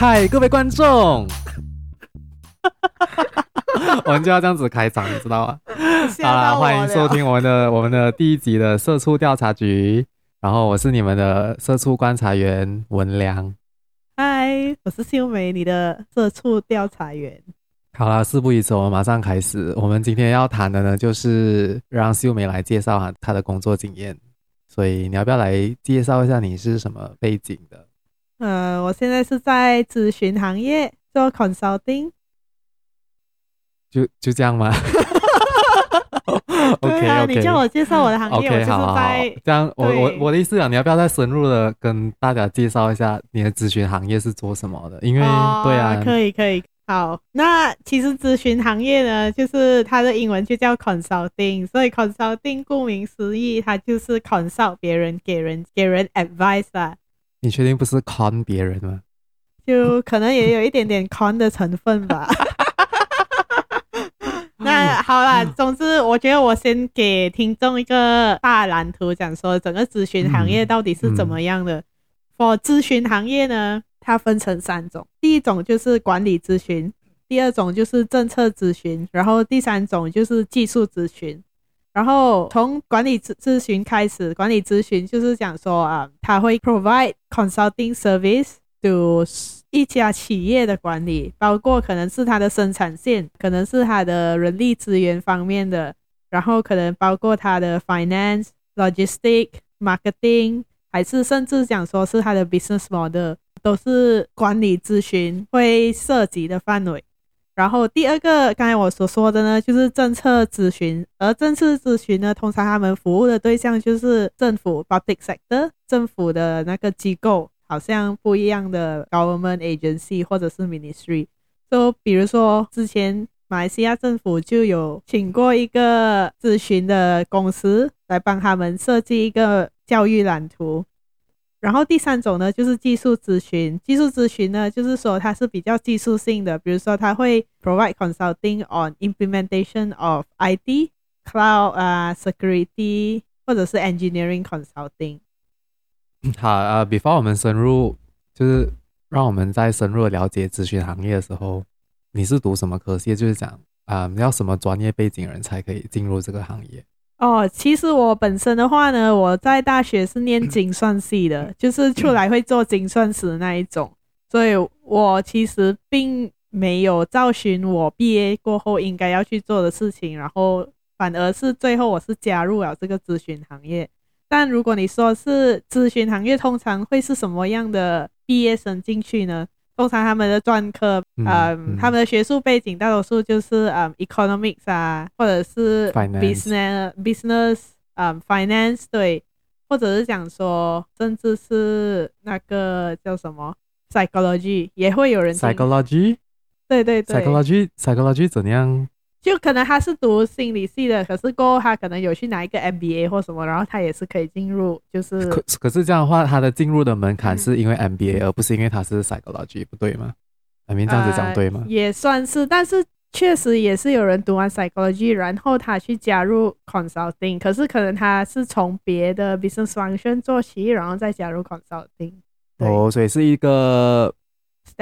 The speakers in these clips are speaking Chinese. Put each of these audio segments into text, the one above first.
嗨，各位观众，我们就要这样子开场，你知道吗？好啦，欢迎收听我们的我们的第一集的社畜调查局。然后我是你们的社畜观察员文良。嗨，我是秀梅，你的社畜调查员。好啦，事不宜迟，我们马上开始。我们今天要谈的呢，就是让秀梅来介绍她的工作经验。所以你要不要来介绍一下你是什么背景的？呃，我现在是在咨询行业做 consulting。就就这样吗？OK 啊你叫我介绍我的行业，OK，我就是在好好好这样。我我我的意思啊，你要不要再深入的跟大家介绍一下你的咨询行业是做什么的？因为、哦、对啊，可以可以。好，那其实咨询行业呢，就是它的英文就叫 consulting，所以 consulting 顾名思义，它就是 consult 别人，给人给人 advice 啦。你确定不是 con 别人吗？就可能也有一点点 con 的成分吧。那好啦，总之我觉得我先给听众一个大蓝图，讲说整个咨询行业到底是怎么样的。For 咨询行业呢？它分成三种，第一种就是管理咨询，第二种就是政策咨询，然后第三种就是技术咨询。然后从管理咨咨询开始，管理咨询就是讲说啊，它会 provide consulting service to 一家企业的管理，包括可能是它的生产线，可能是它的人力资源方面的，然后可能包括它的 finance、logistic、marketing，还是甚至讲说是它的 business model。都是管理咨询会涉及的范围。然后第二个，刚才我所说的呢，就是政策咨询。而政策咨询呢，通常他们服务的对象就是政府 （public sector），政府的那个机构，好像不一样的 government agency 或者是 ministry。就比如说，之前马来西亚政府就有请过一个咨询的公司来帮他们设计一个教育蓝图。然后第三种呢，就是技术咨询。技术咨询呢，就是说它是比较技术性的，比如说它会 provide consulting on implementation of IT、cloud 啊、security 或者是 engineering consulting。好，呃，before 我们深入，就是让我们在深入了解咨询行业的时候，你是读什么科系？就是讲啊、要什么专业背景人才可以进入这个行业？哦，其实我本身的话呢，我在大学是念精算系的，就是出来会做精算师那一种，所以我其实并没有找寻我毕业过后应该要去做的事情，然后反而是最后我是加入了这个咨询行业。但如果你说是咨询行业，通常会是什么样的毕业生进去呢？通常他们的专科，嗯，嗯他们的学术背景大多数就是嗯，economics 啊，或者是 business business，嗯，finance 对，或者是讲说，甚至是那个叫什么 psychology，也会有人 psychology，对对对，psychology psychology 怎样？就可能他是读心理系的，可是过后他可能有去拿一个 MBA 或什么，然后他也是可以进入。就是可可是这样的话，他的进入的门槛是因为 MBA，、嗯、而不是因为他是 psychology，不对吗？I mean 这样子讲对吗？呃、也算是，但是确实也是有人读完 psychology，然后他去加入 consulting，可是可能他是从别的 business function 做起，然后再加入 consulting。哦，所以是一个。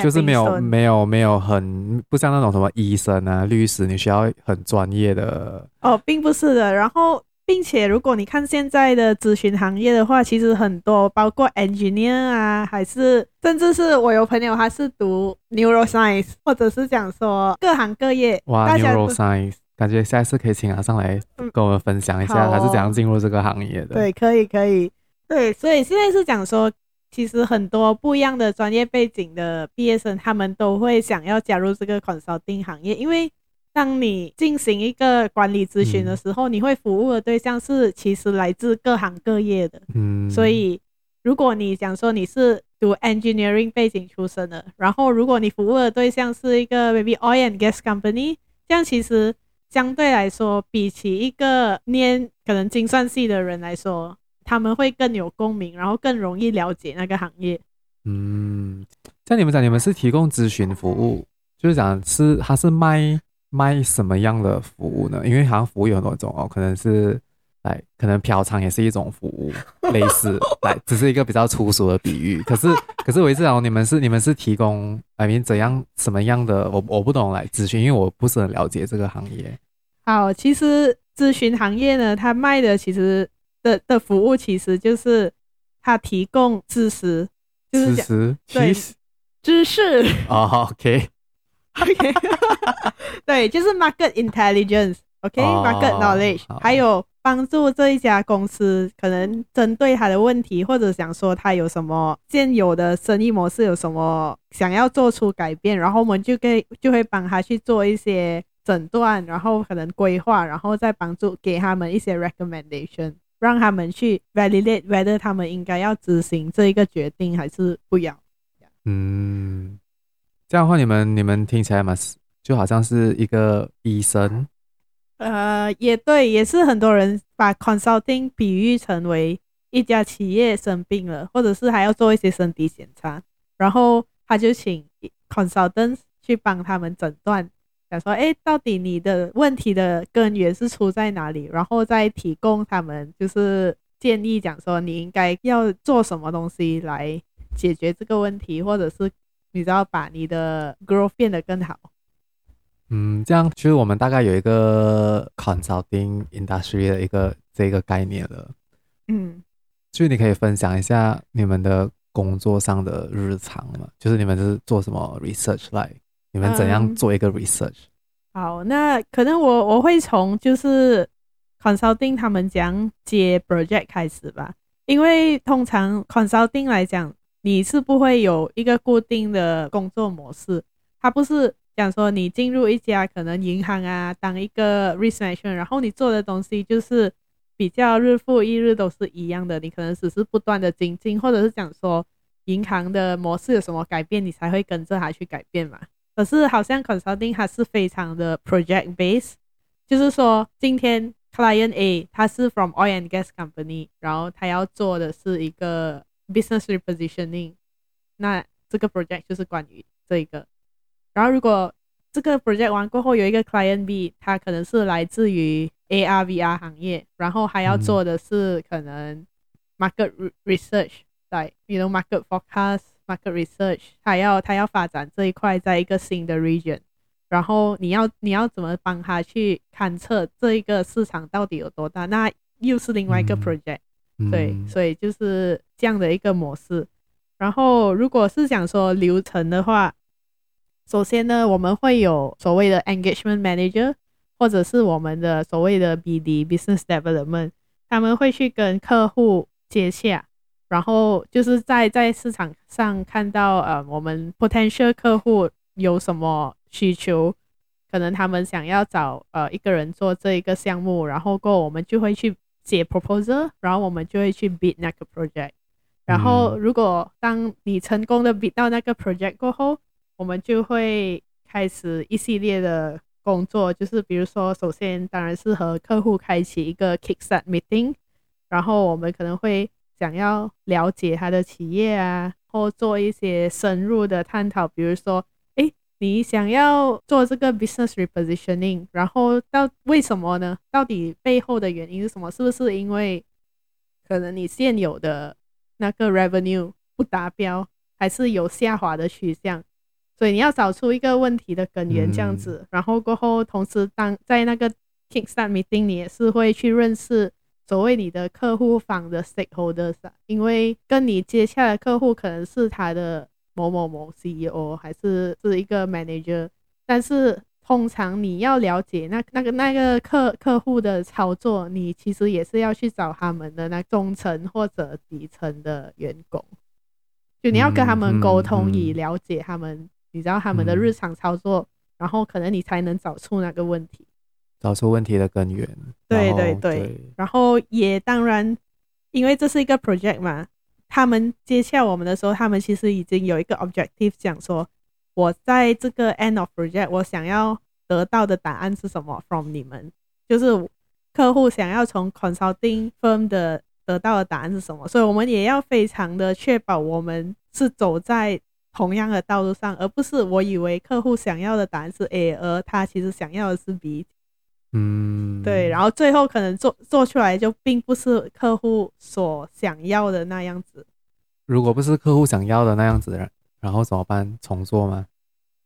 就是没有没有没有很不像那种什么医生啊、律师，你需要很专业的哦，并不是的。然后，并且如果你看现在的咨询行业的话，其实很多包括 engineer 啊，还是甚至是我有朋友他是读 neuroscience，或者是讲说各行各业。哇，neuroscience，感觉下一次可以请他上来跟我们分享一下他是怎样进入这个行业的。对，可以可以。对，所以现在是讲说。其实很多不一样的专业背景的毕业生，他们都会想要加入这个 consulting 行业，因为当你进行一个管理咨询的时候，嗯、你会服务的对象是其实来自各行各业的。嗯，所以如果你讲说你是读 engineering 背景出身的，然后如果你服务的对象是一个 maybe oil and gas company，这样其实相对来说，比起一个念可能精算系的人来说。他们会更有共鸣，然后更容易了解那个行业。嗯，像你们讲，你们是提供咨询服务，就是讲是他是卖卖什么样的服务呢？因为好像服务有很多种哦，可能是来，可能嫖娼也是一种服务，类似，来，只是一个比较粗俗的比喻。可是，可是我一直讲，你们是你们是提供，I mean 怎样什么样的？我我不懂来咨询，因为我不是很了解这个行业。好，其实咨询行业呢，它卖的其实的的服务其实就是他提供知识，就是讲对知识。哦，OK，OK，对，就是 market intelligence。OK，market、okay? knowledge，、oh, 还有帮助这一家公司可能针对他的问题，或者想说他有什么现有的生意模式有什么想要做出改变，然后我们就可以就会帮他去做一些诊断，然后可能规划，然后再帮助给他们一些 recommendation，让他们去 validate whether 他们应该要执行这一个决定还是不要。嗯，这样的话，你们你们听起来嘛，就好像是一个医生。呃，也对，也是很多人把 consulting 比喻成为一家企业生病了，或者是还要做一些身体检查，然后他就请 consultants 去帮他们诊断，想说，哎，到底你的问题的根源是出在哪里，然后再提供他们就是建议，讲说你应该要做什么东西来解决这个问题，或者是你知道把你的 growth 变得更好。嗯，这样其实我们大概有一个 consulting industry 的一个这个概念了。嗯，就你可以分享一下你们的工作上的日常嘛？就是你们是做什么 research 来？你们怎样做一个 research？嗯，好，那可能我我会从就是 consulting 他们讲接 project 开始吧，因为通常 consulting 来讲，你是不会有一个固定的工作模式，它不是。讲说你进入一家可能银行啊，当一个 risk manager，然后你做的东西就是比较日复一日都是一样的，你可能只是不断的精进，或者是讲说银行的模式有什么改变，你才会跟着它去改变嘛。可是好像 consulting 它是非常的 project base，就是说今天 client A 他是 from oil and gas company，然后他要做的是一个 business repositioning，那这个 project 就是关于这一个。然后，如果这个 project 完过后，有一个 client B，他可能是来自于 AR VR 行业，然后还要做的是可能 market research，在 you know market forecast、market research，他要他要发展这一块在一个新的 region，然后你要你要怎么帮他去勘测这一个市场到底有多大？那又是另外一个 project，嗯，对，所以就是这样的一个模式。然后，如果是想说流程的话，首先呢，我们会有所谓的 engagement manager，或者是我们的所谓的 BD business development，他们会去跟客户接洽，然后就是在在市场上看到呃我们 potential 客户有什么需求，可能他们想要找呃一个人做这一个项目，然后过后我们就会去写 proposal，然后我们就会去 bid 那个 project，然后如果当你成功的 bid 到那个 project 过后，我们就会开始一系列的工作，就是比如说，首先当然是和客户开启一个 kickstart meeting，然后我们可能会想要了解他的企业啊，或做一些深入的探讨，比如说，哎，你想要做这个 business repositioning，然后到为什么呢？到底背后的原因是什么？是不是因为可能你现有的那个 revenue 不达标，还是有下滑的趋向？所以你要找出一个问题的根源，这样子，嗯、然后过后，同时当在那个 kickstart meeting，你也是会去认识所谓你的客户方的 stakeholders，因为跟你接洽的客户可能是他的某某某 CEO，还是是一个 manager，但是通常你要了解那那个那个客客户的操作，你其实也是要去找他们的那中层或者底层的员工，就你要跟他们沟通，以了解他们。你知道他们的日常操作，嗯，然后可能你才能找出那个问题，找出问题的根源。对对对，对，然后也当然，因为这是一个 project 嘛，他们接洽我们的时候，他们其实已经有一个 objective，讲说我在这个 end of project，我想要得到的答案是什么？From 你们，就是客户想要从 consulting firm 的得到的答案是什么？所以我们也要非常的确保我们是走在。同样的道路上，而不是我以为客户想要的答案是 A，而他其实想要的是 B。嗯，对，然后最后可能做做出来就并不是客户所想要的那样子。如果不是客户想要的那样子，然后怎么办？重做吗？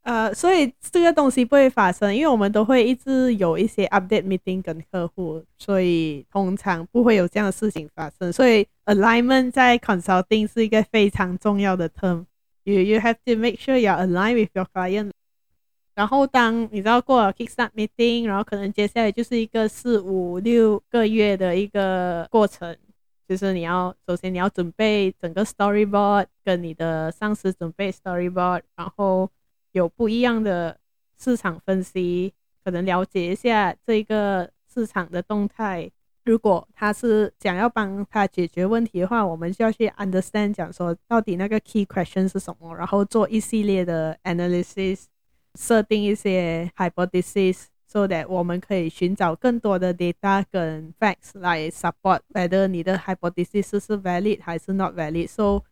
呃，所以这个东西不会发生，因为我们都会一直有一些 update meeting 跟客户，所以通常不会有这样的事情发生。所以 alignment 在 consulting 是一个非常重要的 term。You you have to make sure you are aligned with your client。然后当你知道过了 kickstart meeting，然后可能接下来就是一个四五六个月的一个过程，就是你要首先你要准备整个 storyboard，跟你的上司准备 storyboard，然后。有不一样的市场分析，可能了解一下这个市场的动态。如果他是想要帮他解决问题的话，我们就要去 understand，讲说到底那个 key question 是什么，然后做一系列的 analysis，设定一些 hypothesis，so that 我们可以寻找更多的 data 跟 facts 来 support whether 你的 hypothesis 是 valid 还是 not valid。So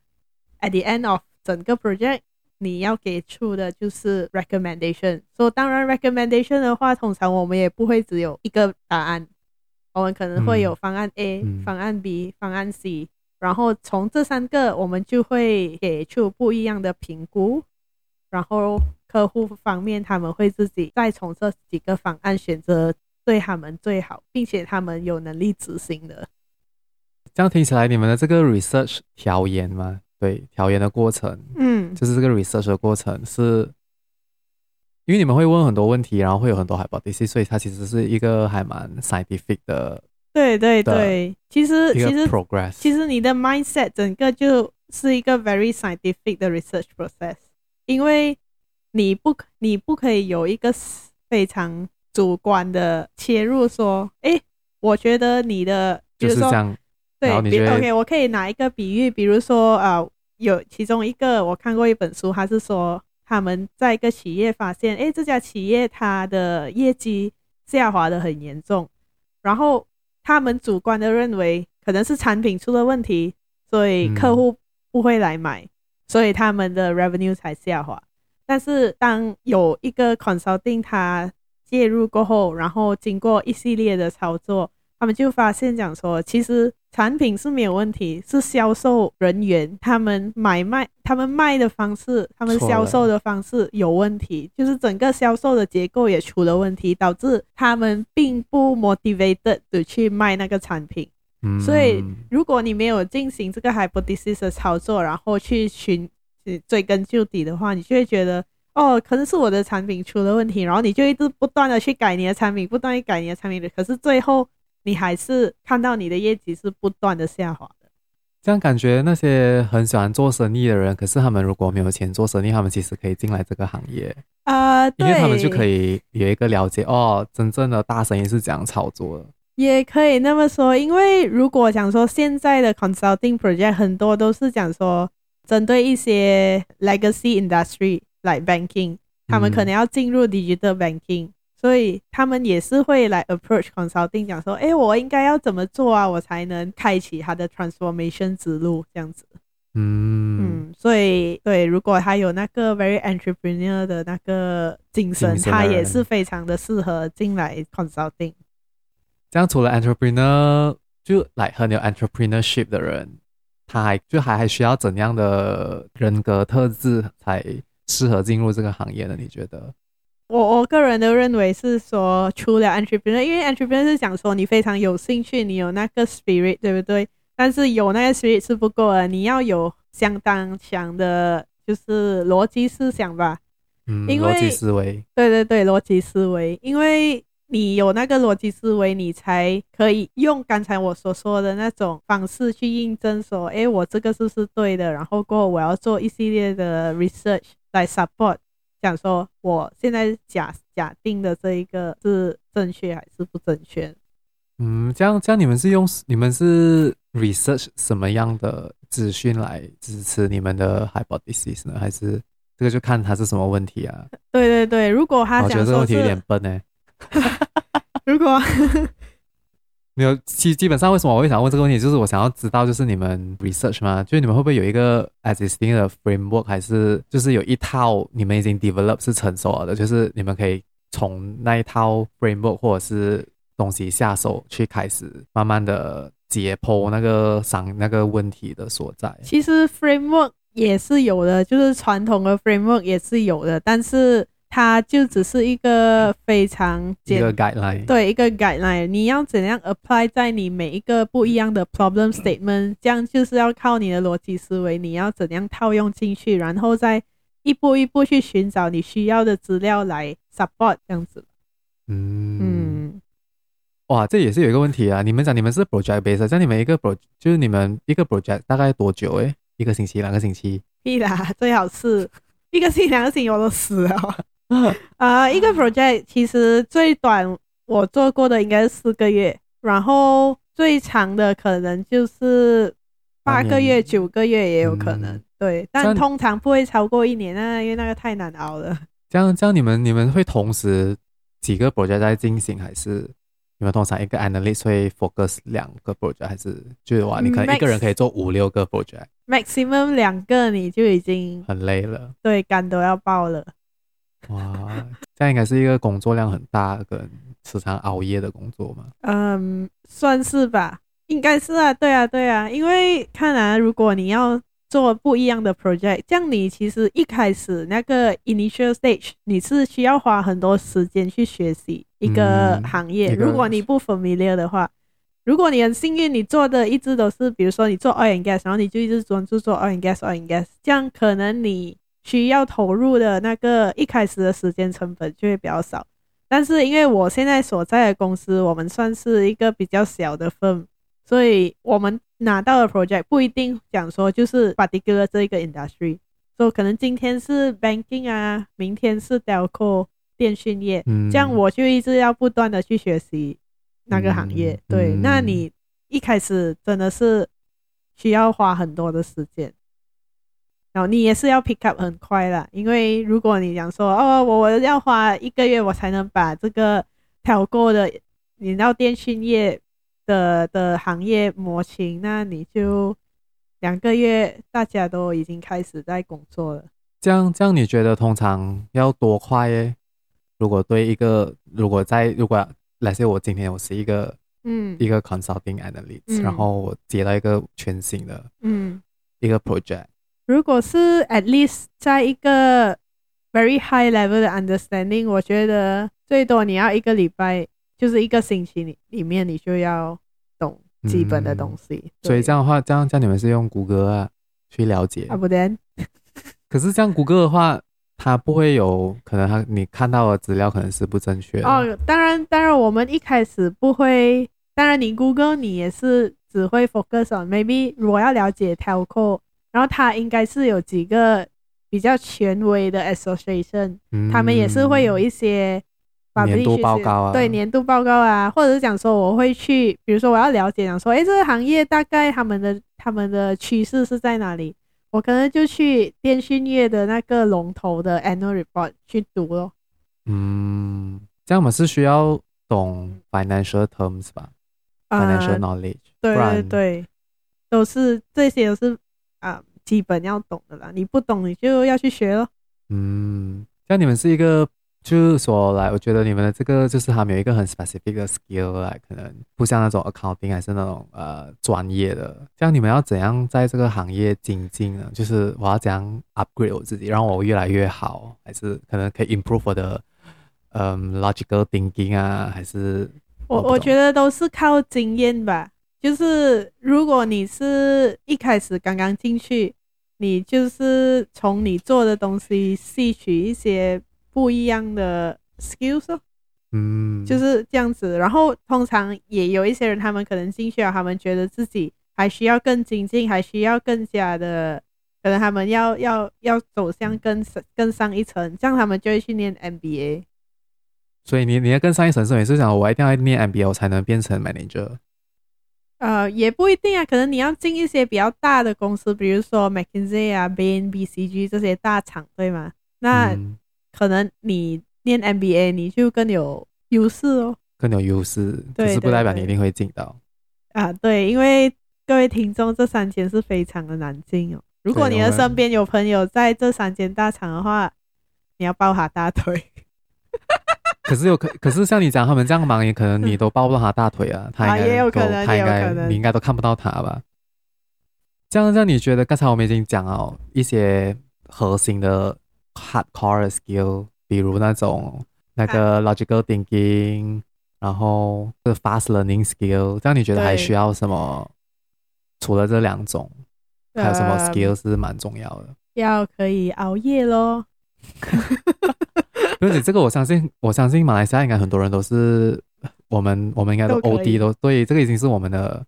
at the end of 整个 project。你要给出的就是 recommendation，So 当然 recommendation 的话，通常我们也不会只有一个答案，我们可能会有方案 A、嗯、方案 B、方案 C，然后从这三个我们就会给出不一样的评估，然后客户方面他们会自己再从这几个方案选择对他们最好，并且他们有能力执行的。这样听起来，你们的这个 research 调研吗？对，调研的过程，嗯，就是这个 research 的过程，是因为你们会问很多问题，然后会有很多 hypothesis，所以它其实是一个还蛮 scientific 的。对对对，其实其实 progress，其实你的 mindset 整个就是一个 very scientific 的 research process，因为你不你不可以有一个非常主观的切入，说，哎，我觉得你的就是这样。对，OK，我可以拿一个比喻，比如说，呃，有其中一个我看过一本书，他是说他们在一个企业发现，哎，这家企业它的业绩下滑的很严重，然后他们主观的认为可能是产品出了问题，所以客户不会来买，嗯、所以他们的 revenue 才下滑。但是当有一个 consulting 他介入过后，然后经过一系列的操作，他们就发现讲说，其实。产品是没有问题，是销售人员他们买卖、他们卖的方式、他们销售的方式有问题，就是整个销售的结构也出了问题，导致他们并不 motivated 的去卖那个产品。嗯，所以如果你没有进行这个 hypothesis 的操作，然后去寻追根究底的话，你就会觉得哦，可能是我的产品出了问题，然后你就一直不断的去改你的产品，不断去改你的产品的，可是最后。你还是看到你的业绩是不断的下滑的，这样感觉那些很喜欢做生意的人，可是他们如果没有钱做生意，他们其实可以进来这个行业啊，呃、因为他们就可以有一个了解哦，真正的大生意是怎样操作的。也可以那么说，因为如果讲说现在的 consulting project 很多都是讲说针对一些 legacy industry like banking，他们可能要进入 digital banking。嗯所以他们也是会来 approach consulting，讲说，哎，我应该要怎么做啊，我才能开启他的 transformation 之路，这样子。嗯嗯，所以对，如果他有那个 very entrepreneur 的那个精神，精神他也是非常的适合进来 consulting。这样除了 entrepreneur，就来很有 entrepreneurship 的人，他还就还还需要怎样的人格特质才适合进入这个行业呢？你觉得？我我个人都认为是说，除了 entrepreneur，因为 entrepreneur 是讲说你非常有兴趣，你有那个 spirit，对不对？但是有那个 spirit 是不够的，你要有相当强的，就是逻辑思想吧。嗯，因为逻辑思维。对对对，逻辑思维，因为你有那个逻辑思维，你才可以用刚才我所说的那种方式去印证说，哎，我这个是不是对的？然后过后我要做一系列的 research 来 support。讲说，我现在假假定的这一个是正确还是不正确？嗯，这样这样，你们是用你们是 research 什么样的资讯来支持你们的 hypothesis 呢？还是这个就看他是什么问题啊？对对对，如果他讲说是，我觉得这个问题有点笨呢。如果。没有，基基本上为什么我会想问这个问题，就是我想要知道，就是你们 research 吗？就是你们会不会有一个 existing 的 framework，还是就是有一套你们已经 develop 是成熟了的，就是你们可以从那一套 framework 或者是东西下手去开始，慢慢的解剖那个伤那个问题的所在。其实 framework 也是有的，就是传统的 framework 也是有的，但是。它就只是一个非常简一个 guideline，对，一个 guideline，你要怎样 apply 在你每一个不一样的 problem statement，这样就是要靠你的逻辑思维，你要怎样套用进去，然后再一步一步去寻找你需要的资料来 support 这样子。嗯嗯，哇，这也是有一个问题啊！你们讲你们是 project base，像你们一个 project 就是你们一个 project 大概多久？诶，一个星期、两个星期？屁啦，最好是一个星期、两个星期我都死了。啊、呃，一个 project 其实最短我做过的应该是四个月，然后最长的可能就是八个月、九个月也有可能。嗯、对，但通常不会超过一年啊，因为那个太难熬了。这样，这样你们你们会同时几个 project 在进行，还是你们通常一个 analyst 会 focus 两个 project，还是就是哇你可能一个人可以做五六个 project？Maximum 两个你就已经很累了，对，肝都要爆了。哇，这样应该是一个工作量很大、跟时常熬夜的工作吗？嗯，算是吧，应该是啊，对啊，对啊，因为看来如果你要做不一样的 project，这样你其实一开始那个 initial stage 你是需要花很多时间去学习一个行业。嗯、如果你不 familiar 的话，如果你很幸运，你做的一直都是，比如说你做 oil and gas，然后你就一直专注做 oil and gas，oil and gas，这样可能你。需要投入的那个一开始的时间成本就会比较少，但是因为我现在所在的公司，我们算是一个比较小的 firm，所以我们拿到的 project 不一定讲说就是 particular 这一个 industry，所以可能今天是 banking 啊，明天是 telco 电讯业，嗯，这样我就一直要不断的去学习那个行业。对，那你一开始真的是需要花很多的时间。然后你也是要 pick up 很快啦，因为如果你讲说哦，我我要花一个月我才能把这个挑过的你到电讯业的的行业模型，那你就两个月大家都已经开始在工作了。这样这样你觉得通常要多快耶？如果对一个如果在如果来说我今天我是一个嗯一个 consulting analyst，嗯，然后我接到一个全新的嗯一个 project。如果是 at least 在一个 very high level 的 understanding，我觉得最多你要一个礼拜，就是一个星期里里面你就要懂基本的东西。嗯、所以这样的话，这样这样你们是用谷歌啊去了解啊？不对。可是这样谷歌的话，它不会有可能，它你看到的资料可能是不正确的。哦，当然，当然，我们一开始不会。当然，你谷歌你也是只会 focus on maybe 如果要了解 telco。然后他应该是有几个比较权威的 association，嗯，他们也是会有一些年度报告啊，对年度报告啊，或者是讲说我会去，比如说我要了解讲说，哎，这个行业大概他们的他们的趋势是在哪里，我可能就去电讯业的那个龙头的 annual report 去读咯。嗯，这样我们是需要懂 financial terms 吧，嗯，financial knowledge，对对对，都是这些都是。啊，基本要懂的啦，你不懂你就要去学咯。嗯，像你们是一个，就是说来，我觉得你们的这个就是他们有一个很 specific 的 skill 来，可能不像那种 accounting 还是那种呃专业的。像你们要怎样在这个行业精进呢？就是我要怎样 upgrade 我自己，让我越来越好，还是可能可以 improve 我的嗯、呃、logical thinking 啊？还是我我，我觉得都是靠经验吧。就是如果你是一开始刚刚进去，你就是从你做的东西吸取一些不一样的 skills，嗯，就是这样子。然后通常也有一些人，他们可能进去了，他们觉得自己还需要更精进，还需要更加的，可能他们要要要走向更更上一层，这样他们就会去念 MBA。所以你你要更上一层，是每次想我一定要念 MBA，我才能变成 manager。呃，也不一定啊，可能你要进一些比较大的公司，比如说 McKinsey 啊、Bain、BCG 这些大厂，对吗？那可能你念 MBA 你就更有优势哦，更有优势，可是不代表你一定会进到啊。对，因为各位听众，这三间是非常的难进哦。如果你的身边有朋友在这三间大厂的话，你要抱他大腿。可是有可，可是像你讲他们这样忙，也可能你都抱不到他大腿啊，他应该、啊、也有可能，他应该你应该都看不到他吧？这样，这样你觉得刚才我们已经讲了一些核心的 hardcore skill，比如那种那个 logical thinking，然后是 fast learning skill，这样你觉得还需要什么？除了这两种，还有什么 skill 是蛮重要的？要可以熬夜咯。而且这个我相信，我相信马来西亚应该很多人都是我们，我们应该都 OD 都对，这个已经是我们的，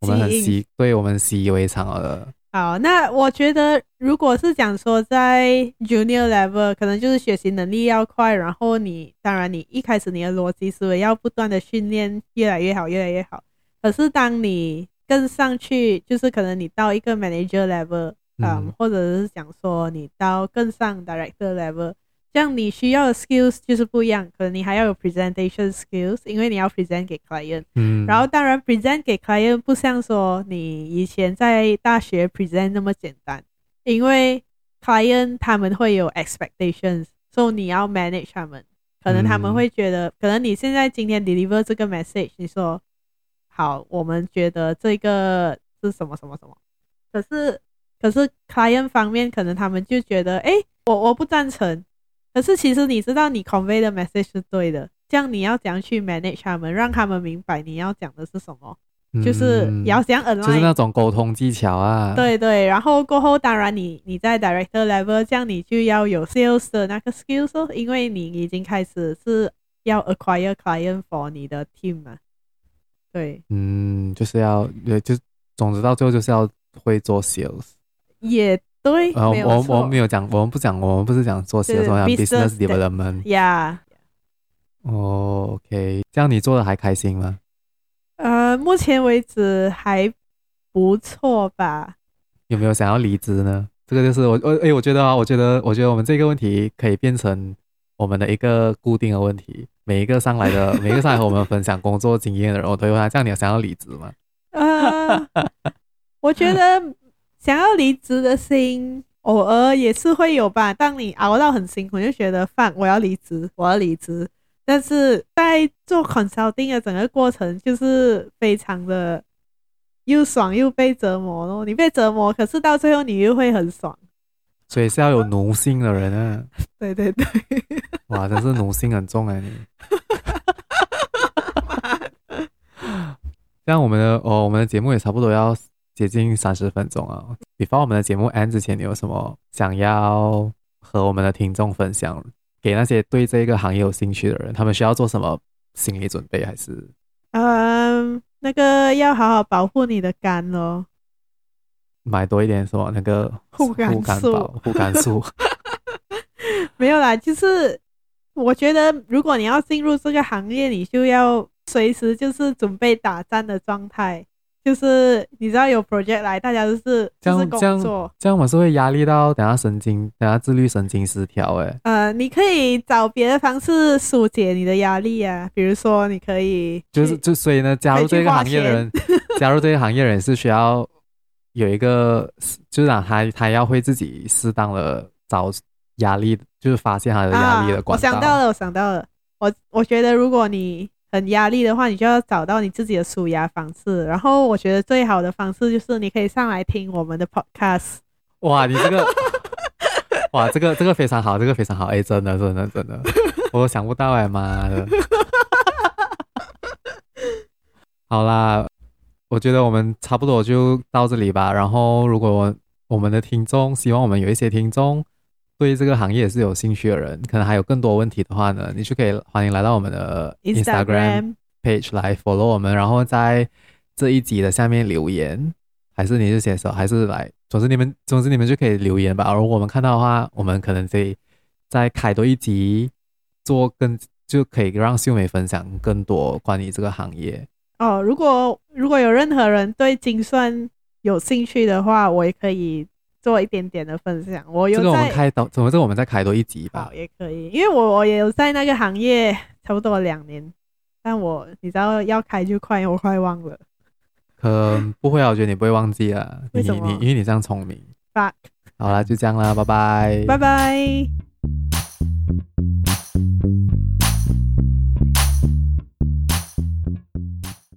我们很习，对我们习以为常了。好，那我觉得如果是讲说在 Junior Level，可能就是学习能力要快，然后你当然你一开始你的逻辑思维要不断的训练，越来越好，越来越好。可是当你更上去，就是可能你到一个 Manager Level，嗯，嗯或者是讲说你到更上 Director Level。这样你需要的 skills 就是不一样，可能你还要有 presentation skills，因为你要 present 给 client。嗯，然后当然 present 给 client 不像说你以前在大学 present 那么简单，因为 client 他们会有 expectations，所以你要 manage 他们，可能他们会觉得，可能你现在今天 deliver 这个 message，你说好，我们觉得这个是什么什么什么，可是可是 client 方面可能他们就觉得，哎，我我不赞成。可是其实你知道，你 convey 的 message 是对的，这样你要怎样去 manage 他们，让他们明白你要讲的是什么，嗯、就是要怎样 align，就是那种沟通技巧啊。对对，然后过后当然你你在 director level，这样你就要有 sales 的那个 skills，因为你已经开始是要 acquire client for 你的 team 嘛。对，嗯，就是要，就总之到最后就是要会做 sales。也。对，呃，我我们没有讲，我们不讲，我们不是讲做什么讲 business development。Yeah。哦，OK，这样你做的还开心吗？呃，目前为止还不错吧。有没有想要离职呢？这个就是我我哎，我觉得啊，我觉得我觉得我们这个问题可以变成我们的一个固定的问题。每一个上来的，每一个上来和我们分享工作经验的人，我都会问他：这样你有想要离职吗？呃，我觉得。想要离职的心，偶尔也是会有吧。当你熬到很辛苦，就觉得饭我要离职，我要离职。但是在做 consulting 的整个过程，就是非常的又爽又被折磨咯。你被折磨，可是到最后你又会很爽。所以是要有奴性的人啊。对对对。哇，真是奴性很重哎你。这样我们的哦，我们的节目也差不多要。接近三十分钟啊！before 我们的节目 end 之前，你有什么想要和我们的听众分享？给那些对这个行业有兴趣的人，他们需要做什么心理准备？还是嗯，那个要好好保护你的肝哦，买多一点什么那个护肝素，护肝素。没有啦，就是我觉得如果你要进入这个行业，你就要随时就是准备打战的状态。就是你知道有 project 来，大家都是这样就是工作，这样我是会压力到等下神经，等下自律神经失调哎。呃，你可以找别的方式疏解你的压力啊，比如说你可以就是就所以呢，加入这个行业的人，加入这个行业的人是需要有一个，就是让他他要会自己适当的找压力，就是发现他的压力的管道。啊，我想到了，我想到了，我我觉得如果你。很压力的话，你就要找到你自己的舒压方式。然后我觉得最好的方式就是你可以上来听我们的 podcast。哇，你这个，哇，这个这个非常好，这个非常好，哎，真的真的真的，我都想不到哎，妈的。好啦，我觉得我们差不多就到这里吧。然后，如果我们的听众希望我们有一些听众。对这个行业也是有兴趣的人，可能还有更多问题的话呢，你就可以欢迎来到我们的 Instagram page 来 follow 我们，然后在这一集的下面留言，还是你是写手，还是来，总之你们，总之你们就可以留言吧。如果我们看到的话，我们可能可以再开多一集，做更就可以让秀美分享更多关于这个行业。哦，如果如果有任何人对精算有兴趣的话，我也可以。做一点点的分享，我有在。这个我们开多，怎么这个我们再开多一集吧？好，也可以，因为我我也有在那个行业差不多两年，但我你知道要开就快，我快忘了。可不会啊，我觉得你不会忘记啊。为什么？你你因为你这样聪明。Fuck。好啦，就这样啦，拜拜。拜拜。